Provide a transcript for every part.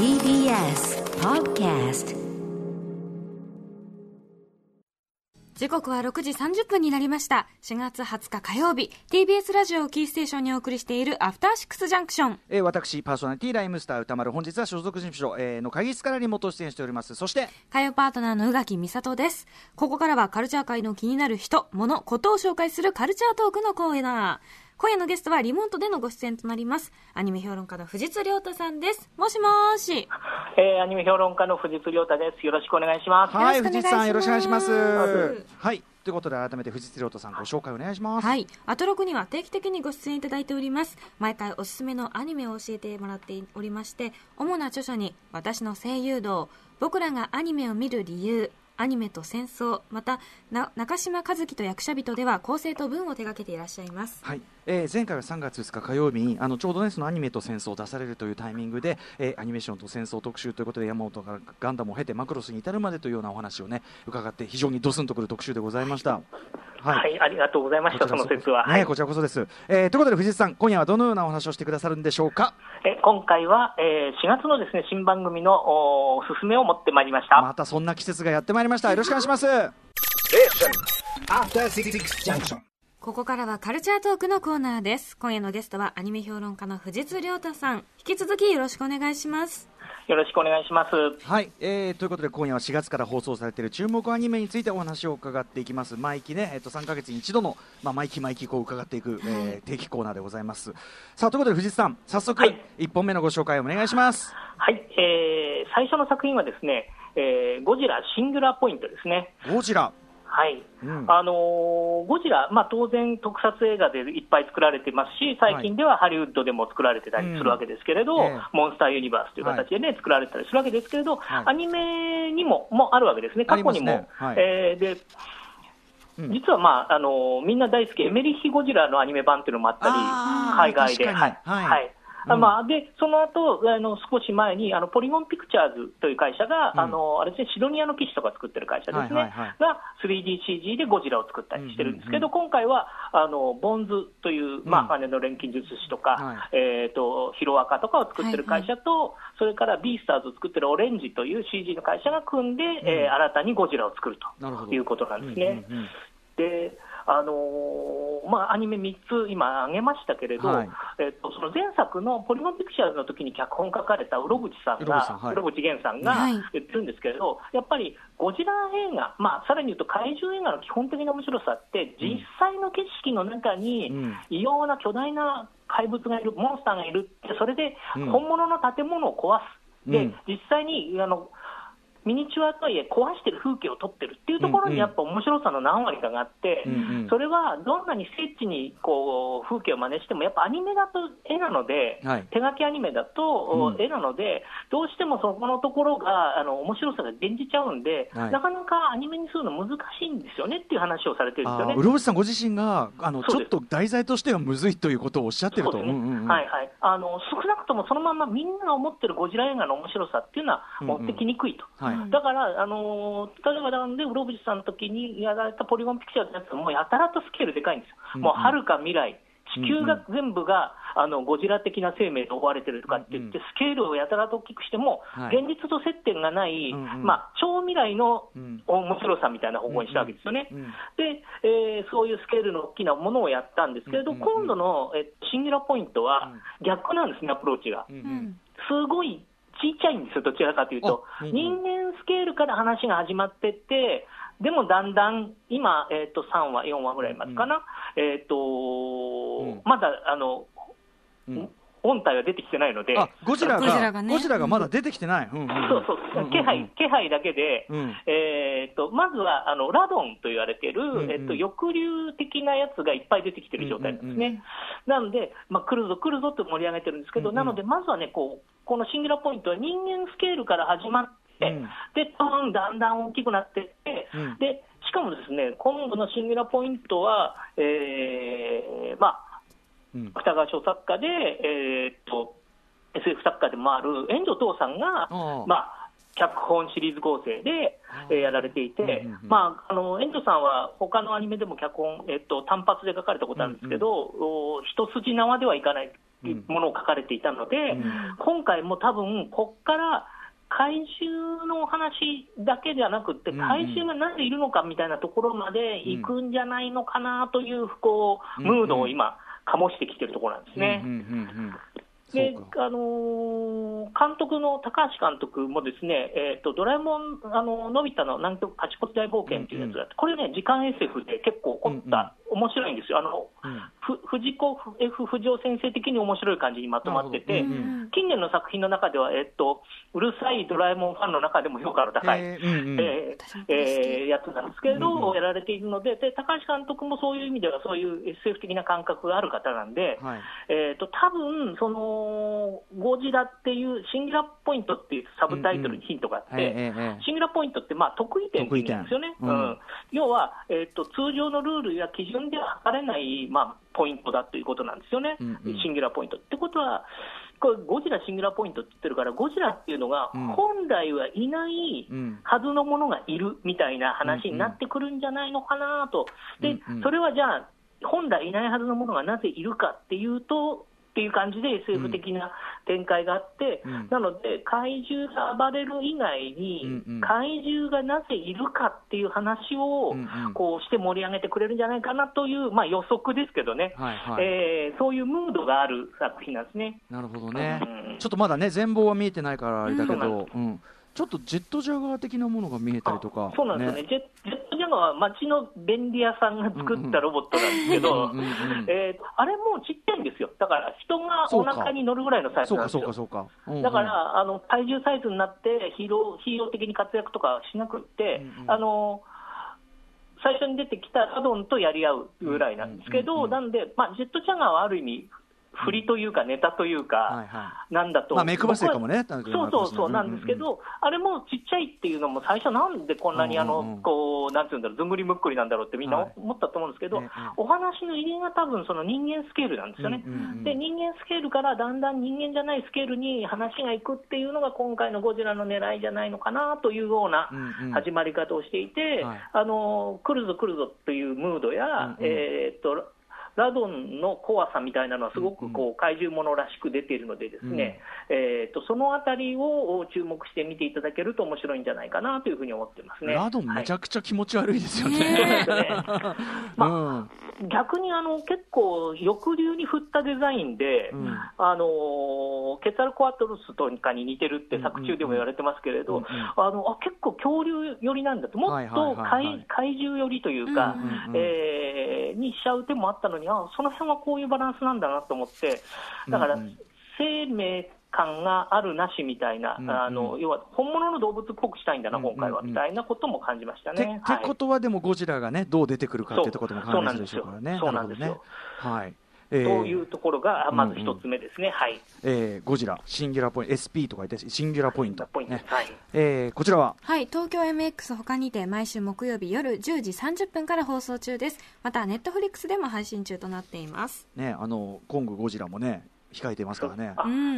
TBS Podcast 時刻は6時30分になりました。4月20日火曜日、TBS ラジオをキーステーションにお送りしているアフターシックスジャンクション。えー、私、パーソナリティライムスター歌丸、本日は所属事務所、えー、の会議室からリモート出演しております。そして、火曜パートナーの宇垣美里です。ここからはカルチャー界の気になる人、物、ことを紹介するカルチャートークのコーナー。今夜のゲストはリモートでのご出演となります。アニメ評論家の藤津亮太さんです。もしもーし。えー、アニメ評論家の藤津亮太です。よろしくお願いします。はい、藤井さん、よろしくお願いします。はい。ということで、改めて藤井亮太さん、ご紹介お願いします。はい。アトロクには定期的にご出演いただいております。毎回おすすめのアニメを教えてもらっておりまして、主な著書に、私の声優道、僕らがアニメを見る理由、アニメと戦争、また、な中島和樹と役者人では構成と文を手掛けていらっしゃいます。はいえー前回は3月2日火曜日にあのちょうどねそのアニメと戦争を出されるというタイミングで、えーアニメーションと戦争特集ということで山本からガンダムを経てマクロスに至るまでというようなお話をね伺って非常にドスンとくる特集でございました。はい、ありがとうございました、その説は。はいねこちらこそです、えーということで藤井さん今夜はどのようなお話をしてくださるんでしょうか？え今回は、えー4月のですね新番組のおおすすめを持ってまいりました。またそんな季節がやってまいりましたよろしくお願いします Junction. ここからはカルチャートークのコーナーです。今夜のゲストはアニメ評論家の藤津亮太さん。引き続きよろしくお願いします。よろしくお願いします。はい、えー、ということで今夜は4月から放送されている注目アニメについてお話を伺っていきます毎期ね、えっと3ヶ月に一度の、まあ、毎期毎期こう伺っていく、えー定期コーナーでございますさあということで藤井さん早速、はい1本目のご紹介をお願いしますはい、えー最初の作品はですね、えーゴジラシングラーポイントですね。ゴジラはい、うん。あのーゴジラ、まあ、当然、特撮映画でいっぱい作られてますし、最近ではハリウッドでも作られてたりするわけですけれど、うん。ええ。モンスターユニバースという形でね、作られてたりするわけです。けれど、はい。アニメにももあるわけですね、過去にも。ねはい。えーでうん。実は、まああのーみんな大好き、エメリッヒ・ゴジラのアニメ版っていうのもあったり、海外で。はい。はいまあ、でその後あの少し前にあのポリゴンピクチャーズという会社が、うん。あのあれですね、シドニアの騎士とか作ってる会社ですね、はいはいはい。が 3DCG でゴジラを作ったりしてるんですけど、うん今回はあのボンズという、まうん。あ、羽の錬金術師とか、はえー、とヒロアカとかを作ってる会社と、それからビースターズを作ってるオレンジという CG の会社が組んで、えー新たにゴジラを作るということなんですね。うんうんうん。であのーまあ、アニメ3つ今挙げましたけれど、はい。えっと、その前作のポリゴンピクチャーズの時に脚本書かれたうろぶちさんが、うろぶち源さんがはい。言ってるんですけれど、やっぱりゴジラ映画、まあ、さらに言うと怪獣映画の基本的な面白さって、実際の景色の中にうん。異様な巨大な怪物がいる、モンスターがいるって、それでうん。本物の建物を壊す。でうん。実際にあのミニチュアとはいえ壊してる風景を撮ってるっていうところにやっぱ面白さの何割かがあって、うんうん。それはどんなに精緻にこう風景を真似しても、やっぱアニメだと絵なので、はい。手書きアニメだとうん。絵なので、どうしてもそこのところがあの面白さが減じちゃうんで、はい。なかなかアニメにするの難しいんですよねっていう話をされてるんですよね。あー。うろぶちさんご自身があのちょっと題材としてはむずいということをおっしゃってるとねうんうんうん。はいはい、あの少なくともそのままみんなが思ってるゴジラ映画の面白さっていうのは持ってきにくいと。はいだから、あのー例えばなんで、ウロブジさんの時にやられたポリゴンピクチャーズのやつは、もうやたらとスケールでかいんですよ、うんうん。もうはるか未来、地球が全部が、あのゴジラ的な生命で覆われてるとかって言って、うんスケールをやたらと大きくしても、はい。現実と接点がない、まあ、超未来のうん。面白さみたいな方向にしたわけですよね。で、えーそういうスケールの大きなものをやったんですけれど、今度の、えシンギュラポイントは逆なんですね、アプローチが。すごいちっちゃいんですよ、どちらかというと、あうんうん。人間スケールから話が始まってって、でもだんだん、今、えー、と3話、4話ぐらいまでかな、えーとん。まだあの、うん本体は出てきてないので、あゴジラがゴジラがね。ゴジラがまだ出てきてない、うんうんうん。そうそう、気配気配だけで、うん。えー、とまずはあのラドンと言われてる、んうん。えっと、翼竜的なやつがいっぱい出てきてる状態なんですね。うんうんなので、まあ、来るぞ、来るぞって盛り上げてるんですけど、うんうん。なので、まずはねこう、このシンギュラポイントは人間スケールから始まって、うん。で、トーンだんだん大きくなっていって、うん。でしかもですね、今度のシンギュラポイントは、えーまあ、うん芥川賞作家で、えーっと SF 作家でもある炎上父さんが、まあ、脚本シリーズ構成で、えーやられていて、うんうんうんまあ、あの炎上さんは他のアニメでも脚本、えっと、単発で書かれたことあるんですけど、お一筋縄ではいかないものを書かれていたので、うん。今回も多分、こっから怪獣の話だけじゃなくて、うんうん。怪獣がなぜいるのかみたいなところまで行くんじゃないのかなという、こう、うんうん。ムードを今、醸してきてるところなんですね。うんうんうんうん監督の高橋監督もですね、えーとドラえもん、あののび太の南極カチコチ大冒険っていうやつがあって、これね、時間 SF で結構凝った、面白いんですよ。あのうん。ふ藤子 F 不二雄先生的に面白い感じにまとまってて、近年の作品の中では、えっと、うるさいドラえもんファンの中でも評価の高い、ええーやつなんですけれど、うんうん。やられているのでで、高橋監督もそういう意味では、そういう SF 的な感覚がある方なんで、はい。えー、と多分そのゴジラっていうシンギュラポイントっていうサブタイトルにヒントがあって、シンギュラポイントってまあ得意点なんですよね。うん。要は、えー、と通常のルールや基準では測れない、まあ、ポイントだということなんですよね、うんうん。シンギュラポイント。ってことは、これゴジラシンギュラポイントって言ってるから、ゴジラっていうのがうん。本来はいないうん。はずのものがいるみたいな話になってくるんじゃないのかなと、でそれはじゃあ、本来いないはずのものがなぜいるかっていうと、っていう感じで SF 的な展開があって、うん。なので、怪獣が暴れる以外に、うんうん。怪獣がなぜいるかっていう話を、こうして盛り上げてくれるんじゃないかなという、まあ、予測ですけどね、はいはい。えーそういうムードがある作品なんですね。なるほどね。うんちょっとまだね全貌は見えてないからあれだけどうん。ちょっとジェットジャガー的なものが見えたりとかそうなんですよね、ジェジェットジャガーは街の便利屋さんが作ったロボットなんですけど、えーあれもちっちゃいんですよ、だから人がお腹に乗るぐらいのサイズなんですよ。だから、あの体重サイズになってヒーロー、ヒーロー的に活躍とかしなくって、うんうん。あの最初に出てきたラドンとやり合うぐらいなんですけど、なんで、まあ、ジェットチャガーはある意味、振りというか、ネタというか、なんだと、まあ目配せかもねそうそうそうなんですけど、あれもちっちゃいっていうのも、最初、なんでこんなにあの、こうなんていうんだろう、ずんぐりむっくりなんだろうってみんなはい。思ったと思うんですけど、ええお話の入りが多分その人間スケールなんですよね。で人間スケールからだんだん人間じゃないスケールに話がいくっていうのが今回のゴジラの狙いじゃないのかなというような始まり方をしていて、はい。あの来るぞ来るぞというムードや、えーっとラドンの怖さみたいなのはすごくこう怪獣ものらしく出ているので、ですね、えーっとそのあたりを注目して見ていただけると面白いんじゃないかなというふうに思ってますね。ラドンめちゃゃくちゃ気持ち悪いですよね。逆にあの結構、翼流に振ったデザインで、うん。あのーケツァルコアトルスとかに似てるって作中でも言われてますけれど、うんうんあのあ結構恐竜寄りなんだと、もはいっとはいはいはい怪怪獣寄りというか、うんうんうん。えーにしちゃう手もあったのに、あその辺はこういうバランスなんだなと思って、だから、うんうん生命感があるなしみたいな、うんうんあの要は本物の動物っぽくしたいんだな、うんうん今回はみたいなことも感じましたてね。ってことはでもゴジラがねどう出てくるかっていうところもるでしょうからね。そうなんですよね。はい。えというーところが、まず一つ目ですね、はい、えーゴジラシンギュラポイント SP とか言ってシンギュラポイント。ねポイント。です。はい。えーこちらは？はい、東京 MX 他にて毎週木曜日夜10時30分から放送中です。また、ネットフリックスでも配信中となっています。ねあのコングゴジラもね控えてますからね。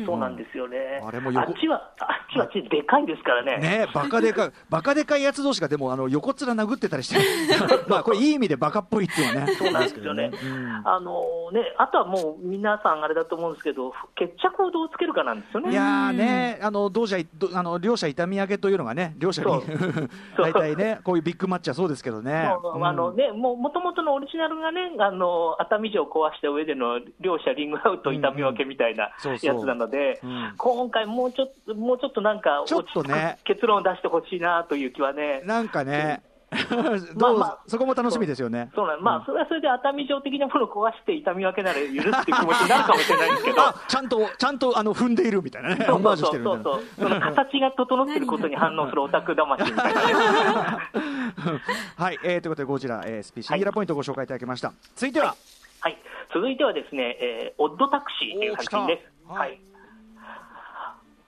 そうなんですよね、あれも横あっちは、あっちはあっちででかいですからね、ねバカでかい、バカでかいやつ同士がでもあの横っ面殴ってたりして、まあこれいい意味でバカっぽいっていうのはね。そうなんですよね。うん。あのねあとはもう皆さん、あれだと思うんですけど、決着をどうつけるかなんですよね。いやーね、あの同社どあの両者痛み上げというのがね、両者に 大体ね、こういうビッグマッチはそうですけどね。あのね、もともとのオリジナルがね、あの熱海城を壊した上での両者リングアウト痛み分けみたいなそうそう。やつなので、うん。今回もうちょっと、もうちょっとなんか、ちょっとね。結論を出してほしいなという気はね、なんかね、どう まあまあ。そこも楽しみですよね。そう。なんまあ、それはそれで熱海城的なものを壊して痛み分けなら許すっていう気持ちになるかもしれないんですけど。あちゃんと、ちゃんとあの踏んでいるみたいなね、そうそう。そうそう、その形が整ってることに反応するオタク魂みたいなね。はい、えーということで、ゴジラ、えー、スピシンギュラポイントをご紹介いただきました。続いては、はい、続いてはですね、えーオッドタクシーという作品です。はいはい。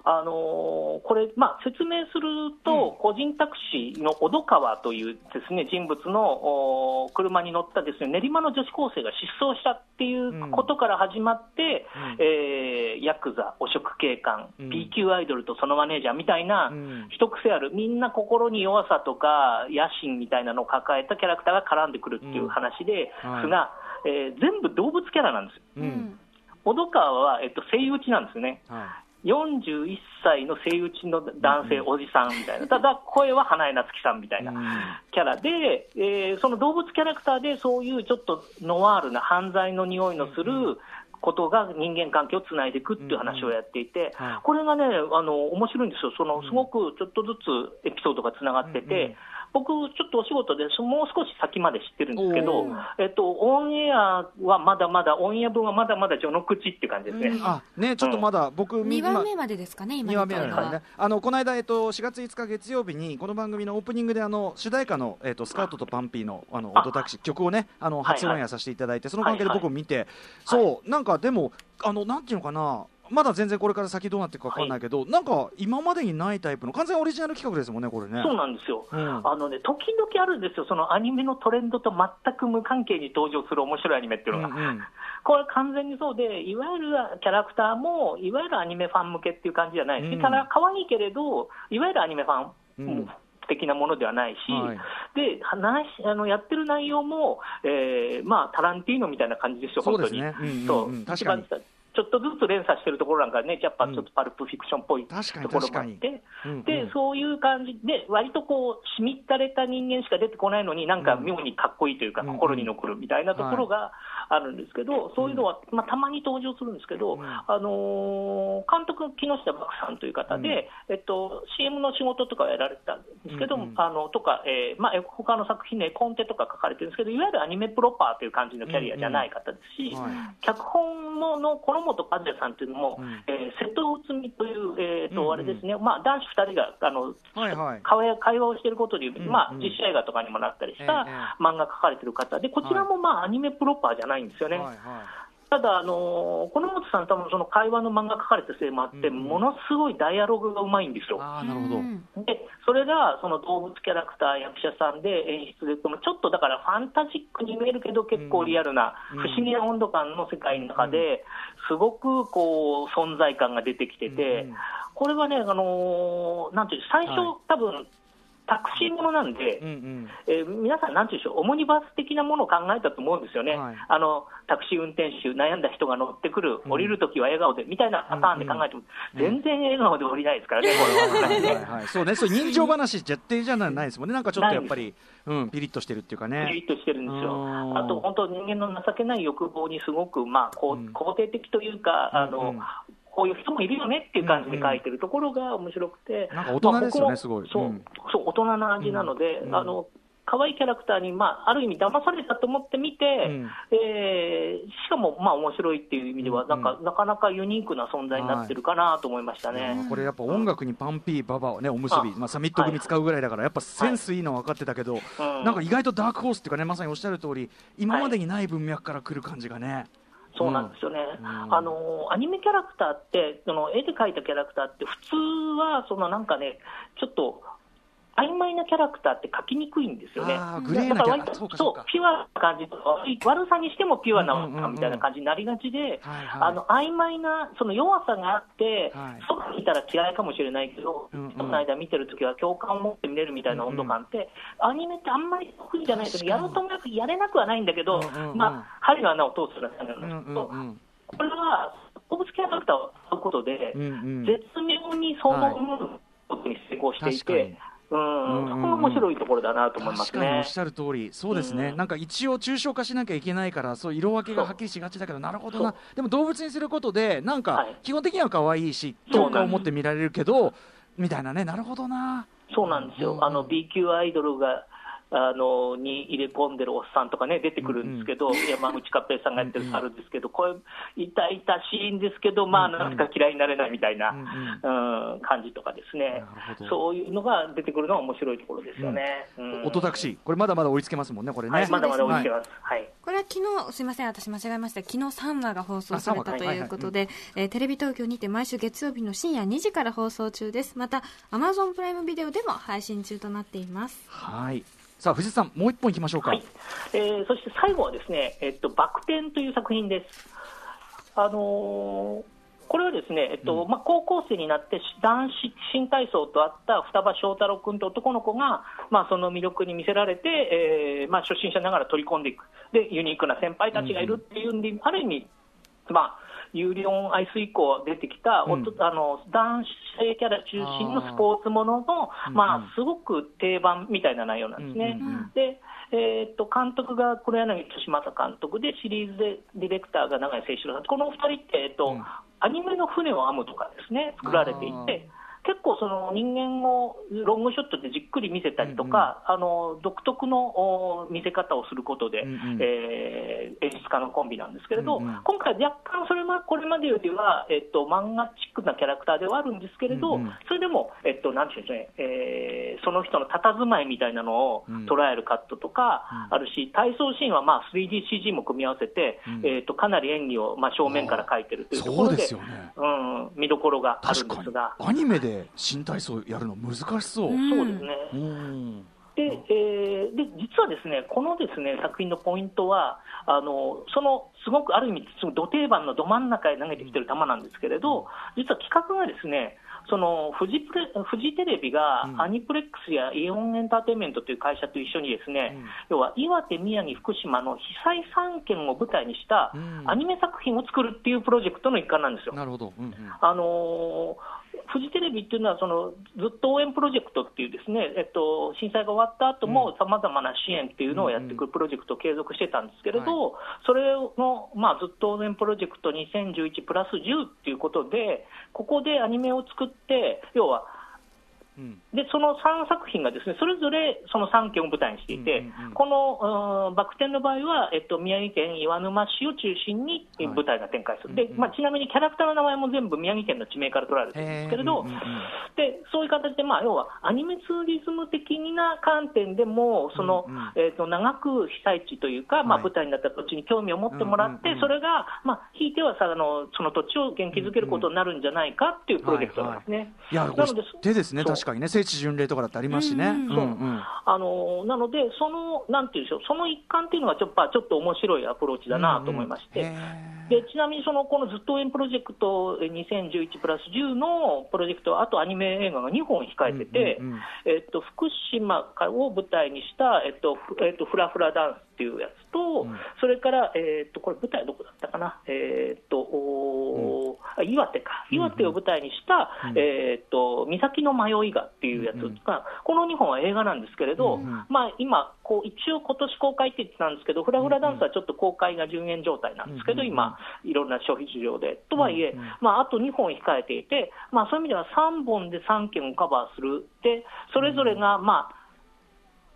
あのーこれ、まあ、説明すると、うん。個人タクシーの小戸川というですね人物の車に乗ったですね練馬の女子高生が失踪したっていうことから始まって、うん。えーヤクザ、汚職警官、うん。B 級アイドルとそのマネージャーみたいな、うん。一癖ある、みんな心に弱さとか野心みたいなのを抱えたキャラクターが絡んでくるっていう話でうんはい。すが、えー全部動物キャラなんですよ。うん。小戸川は、えっと、声優打ちなんですね。は41歳の声優打ちの男性、おじさんみたいな、ただ声は花江夏樹さんみたいなうん。キャラで、えーその動物キャラクターでそういうちょっとノワールな犯罪の匂いのすることが人間関係をつないでいくっていう話をやっていてはい、これがね、あの面白いんですよ、そのすごくちょっとずつエピソードがつながってて、僕、ちょっとお仕事でそもう少し先まで知ってるんですけどえっと、オンエアはまだまだ、オンエア分はまだまだ序の口っていう感じですね。うん。あねちょっとまだ僕2今話目までですかね、今2の話目なんで。すね、あのこの間、えっと、4月5日月曜日にこの番組のオープニングであの主題歌の、えっと、スカートとパンピーのあのあ。オートタクシー曲をねあの初オンエアさせていただいて、その関係ではいはい。僕も見て、そうなんかでもあのなんていうのかなまだ全然これから先どうなっていくか分かんないけど、なんか今までにないタイプの完全オリジナル企画ですもんねこれね。そうなんですよ。うん。あのね、時々あるんですよ、そのアニメのトレンドと全く無関係に登場する面白いアニメっていうのが、うんうん。これ完全にそうで、いわゆるキャラクターも、いわゆるアニメファン向けっていう感じじゃないし、うん。ただ可愛いけれど、いわゆるアニメファうん。ン的なものではないし、はい。で話あのやってる内容も、えーまあ、タランティーノみたいな感じですよ、そう本当に。ですねうんうんうん。そう。確かにちょっとずつ連鎖してるところなんかね、やっぱちょっとパルプフィクションっぽいと確かにころもあっ確て、うんうん。でそういう感じで、割とこう、しみったれた人間しか出てこないのに、なんか妙にかっこいいというか、うん心に残るみたいなところがあるんですけど、そういうのは、まあ、たまに登場するんですけど、うん。あのー監督、木下漠さんという方で、えっと、CM の仕事とかをやられてたんですけど、あのとか、えーまあ、他の作品でコンテとか書かれてるんですけど、いわゆるアニメプロパーという感じのキャリアじゃない方ですし、はい。脚本ののこの本和也さんっていうのも、うん。えー瀬戸内海という、えーとあれですね、まあ、男子2人があの、はいはい。会話をしていることでまあうん、実写映画とかにもなったりしたええ。漫画書かれてる方で、こちらもまあアニメプロパーじゃないんですよね。はいはい。ただ、あのー、この本さん、多分その会話の漫画書かれたせいもあって、うんうん。ものすごいダイアログがうまいんですよ。ああなるほど、うんでそれがその動物キャラクター、役者さんで演出で、ちょっとだからファンタジックに見えるけど、結構リアルな、うん不思議な温度感の世界の中で、すごくこう存在感が出てきてて、うんうん。これはね、あのーなんていう最初、はい。多分タクシーものなんで、うんうん。えー皆さん、なんていうんでしょう、オモニバス的なものを考えたと思うんですよね、はい。あのタクシー運転手、悩んだ人が乗ってくる、うん。降りるときは笑顔でみたいなパターンで考えても、うん。全然笑顔で降りないですからね、これは。はいはいはい、そうね、そう人情話絶対じゃないですもんね、なんかちょっとやっぱり、うん、ピリッとしてるっていうかピね。リッとしてるんですよ。うん。あと本当、人間の情けない欲望にすごく、まあ、こううん。肯定的というか、あの、うんこういう人もいるよねっていう感じで書いてるところが面白くて、なんか大人ですよねすごい。そう、うん。そう大人な味なので、うん。あの可愛いキャラクターに、まあ、ある意味騙されたと思って見て、ん。えーしかも、まあ、面白いっていう意味では、うんなんか、なかなかユニークな存在になってるかなと思いましたね。これやっぱ音楽にパンピー、ババをね、おむすび、あまあ、サミット組使うぐらいだから、やっぱセンスいいのは分かってたけど、うんなんか意外とダークホースっていうかね、まさにおっしゃる通り、今までにない文脈から来る感じがね。そうなんですよね、うん。あのアニメキャラクターって、その絵で描いたキャラクターって、普通はそのなんかね、ちょっと曖昧なキャラクターって描きにくいんですよね。グレーなキャラ。だから割とそうピュアな感じとか、悪い悪さにしてもピュアなうんうんうんうんみたいな感じになりがちで、はいはい。あの曖昧なその弱さがあって、はい。そばにいたら嫌いかもしれないけど、うんうん。その間見てるときは共感を持って見れるみたいな温度感って、アニメってあんまり得意じゃないけど、やろうともなくやれなくはないんだけど、うんうんうん。まあ、針の穴を通すような感じうんなんですけど、うんうん。これは動物キャラクターを使うことで、うんうん。絶妙にそのものことに成功していて、うんうんうん。そこが面白いところだなと思いますね。確かにおっ。しゃる通り、そうですね、うん。なんか一応、抽象化しなきゃいけないから、そう色分けがはっきりしがちだけど、なるほどな。そ、でも動物にすることで、なんかはい。基本的には可愛いし、共感を持って見られるけど、みたいなね、なるほどな、そうなんですよ、あの B 級アイドルがあのに入れ込んでるおっさんとかね、出てくるんですけど、山口勝平さんがやってる猿ですけど、これ、痛々しいんですけど、まあ、うん。うんなんか嫌いになれないみたいな、うんうん。感じとかですね。そういうのが出てくるのが面白いところですよね。うん。音タクシー、これまだまだ追いつけますもんね、これね。はい、まだまだ追いつけはます。はい。これは昨日すみません私間違えました。昨日3話が放送されたということで、えーテレビ東京にて毎週月曜日の深夜2時から放送中です。また Amazon プライムビデオでも配信中となっています。はいさあ、藤井さん、もう一本いきましょうか。はいえーそして最後はですね、えっと、バク転という作品です。あのーこれはですね、えっとうんまあ、高校生になって男子新体操と会った双葉翔太郎君と男の子が、まあ、その魅力に見せられて、えーまあ、初心者ながら取り込んでいくで、ユニークな先輩たちがいるっていうんで、ある意味、まあ、ユーリオンアイス以降出てきた、うん。あの男性キャラ中心のスポーツものの、うん。まあ、すごく定番みたいな内容なんですね。うんうんうん。でえーっと監督が黒柳利正監督で、シリーズでディレクターが永井誠一郎さん、このお二人って、えっとうん。アニメの船を編むとかですね、作られていて、結構その人間をロングショットでじっくり見せたりとか、あの独特のお見せ方をすることで、うんうん。えー演出家のコンビなんですけれど、うんうん。今回、若干それはこれまでよりは、えっと、漫画チックなキャラクターではあるんですけれど、うんうん。それでも、えっと、なんていうんですかね、えーその人の佇まいみたいなのをうん。捉えるカットとかあるし、体操シーンはまあ 3DCG も組み合わせて、うん。えっとかなり演技をまあ正面から描いてるというところでそうでね。うん、見どころがあるんですが。アニメで新体操やるの難しそう、うん。そうですね、うん。でえーで実はですねこのですね作品のポイントはあのそのすごくある意味、すごい土定番のど真ん中へ投げてきてる球なんですけれど、実は企画がですねそのフジプレフジテレビがうん。アニプレックスやイオンエンターテインメントという会社と一緒にですね、うん。要は岩手、宮城、福島の被災3県を舞台にしたうん。アニメ作品を作るっていうプロジェクトの一環なんですよ。なるほど、うんうん。あのーフジテレビっていうのはその、ずっと応援プロジェクトっていう、ですね、えっと、震災が終わった後もさまざまな支援っていうのをやっていくプロジェクトを継続してたんですけれど、それの、まあ、ずっと応援プロジェクト2011プラス10っていうことで、ここでアニメを作って、要は、うんでその3作品がですねそれぞれその3県を舞台にしていて、うんうんうん。このうんバク転の場合は、えっと、宮城県岩沼市を中心に舞台が展開する、うんうん。でまあ、ちなみにキャラクターの名前も全部宮城県の地名から取られてるんですけれど、うんうんうんでそういう形で、まあ、要はアニメツーリズム的な観点でもその、うんうん。えっと長く被災地というか、まあ、はい。舞台になった土地に興味を持ってもらって、うんうんうん。それが、まあ、ひいてはさあのその土地を元気づけることになるんじゃないかっていうプロジェクトなんですね。ですね、そう。確かにね、聖地巡礼とかだってありますしね。うんうん。うんあのなので、そのなんていうんでしょう、その一環っていうのがちょっとちょっと面白いアプローチだなと思いまして、へー。でちなみにそのこのずっと応援プロジェクトえ2011プラス10のプロジェクトは、あとアニメ映画が2本控えてて、うんうんうん。えっと、福島を舞台にした、えっとふえっと、フラフラダンスっていうやつと、うん。それから、えっと、これ、舞台どこだったかな、えっとおーあ岩手か、岩手を舞台にした、うん。えっと岬の迷いがっていうやつが、この2本は映画なんですけれど、うんうん。まあ、今、こう一応、今年公開って言ってたんですけど、フラフラダンスはちょっと公開が順延状態なんですけど、うんうん今、いろんな消費市場で。とはいえ、うんうんまあ、あと2本控えていて、まあ、そういう意味では3本で3件をカバーする、でそれぞれが、まあ、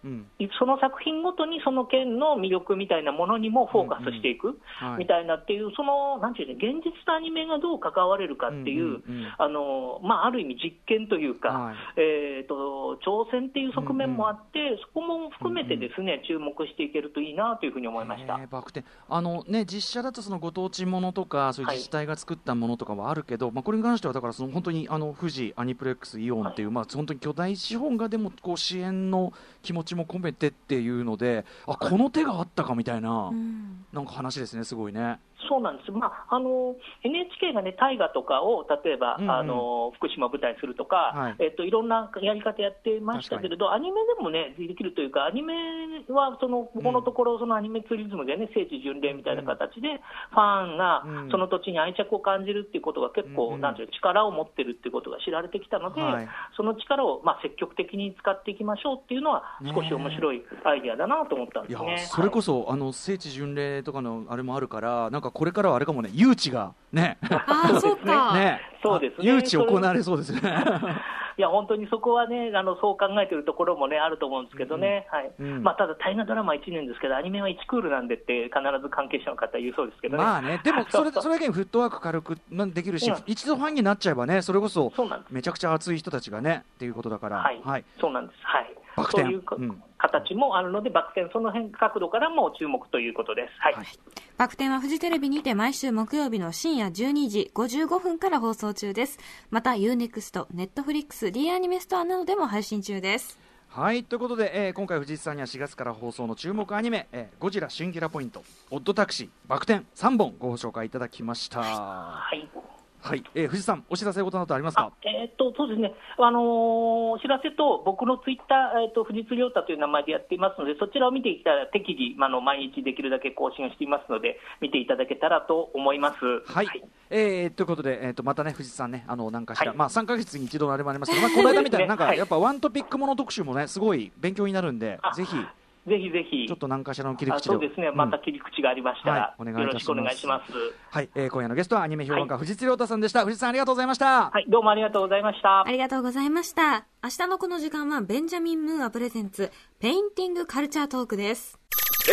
うん。その作品ごとにその県の魅力みたいなものにもフォーカスしていくはい。みたいなっていう、そのなんていうの、現実とアニメがどう関われるかっていう、うんうん。うんあのまあ、ある意味、実験というか、はい。えー、と挑戦っていう側面もあって、そこも含めてですね、注目していけるといいなというふうに思いました。へーバク転。あのね実写だとそのご当地ものとかそういう自治体が作ったものとかはあるけど、まあこれに関してはだからその本当にあの富士アニプレックスイオンっていう、まあ本当に巨大資本がでもこう支援の気持ちも込めてっていうのであこの手があったかみたいな、うんなんか話ですねすごいね。そうなんです、まあ、あの NHK がね、大河とかを例えば、うんうん。あの福島を舞台にするとか、はい。いえっと、いろんなやり方やってましたけれど、アニメでもね、できるというか、アニメはそのここのところ、そのアニメツーリズムでね、聖地巡礼みたいな形で、ファンがうん。その土地に愛着を感じるっていうことが結構、うんうん。なんていうの力を持ってるっていうことが知られてきたので、はい。その力を、まあ、積極的に使っていきましょうっていうのは、ね少し面白いアイディアだなと思ったんですね。それこそ、あの聖地巡礼とかのあれもあるからなんかこれからはあれかもね誘致がね。ああ、そうか。ね。そうですね。あ誘致行われそうですね。いや、本当にそこはね、あのそう考えてるところもね、あると思うんですけどね、はい。うん。まあ、ただ、大河ドラマ1年ですけど、アニメは1クールなんでって、必ず関係者の方言うそうですけどね。まあね、でも それそう。それだけにフットワーク軽くまあできるし、うん。一度ファンになっちゃえばね、それこそそうなんです。めちゃくちゃ熱い人たちがねっていうことだから、はい、はい、そうなんです、はい、そういう形もあるので、バク転、その辺角度からも注目ということです。はい、はいバク転はフジテレビにて毎週木曜日の深夜12時55分から放送中です。また UNEXT、Netflix、D アニメストアなどでも配信中です。はいということで、えー今回藤井さんには4月から放送の注目アニメ「えーゴジラシンギュラポイント」「オッドタクシー」「バク転」3本ご紹介いただきました。はい、はい、えー、藤さん、お知らせことなどありますか？えー、っと、そうですね。あのー、お知らせと、僕のツイッター、えー、っと、藤津亮太という名前でやっていますので、そちらを見ていたら適宜、あの、毎日できるだけ更新をしていますので、見ていただけたらと思います。はい。はい、えー、ということで、えっ、と、またね、藤さんね、あの、なんかしら、はい、まあ、3か月に一度のあれもありますけど、まあ、この間みたいな、なんか、やっぱワントピックもの特集もね、すごい勉強になるんで、ぜひ。ぜひぜひ、ちょっと何かしらの切り口そうですね、また切り口がありましたら、はい、よろしくお願いします。はい、えー、今夜のゲストはアニメ評論家、藤津亮太さんでした。藤津さんありがとうございました。はい、どうもありがとうございました。ありがとうございました。明日のこの時間は、ベンジャミン・ムーア presents、Painting Culture Talk です。え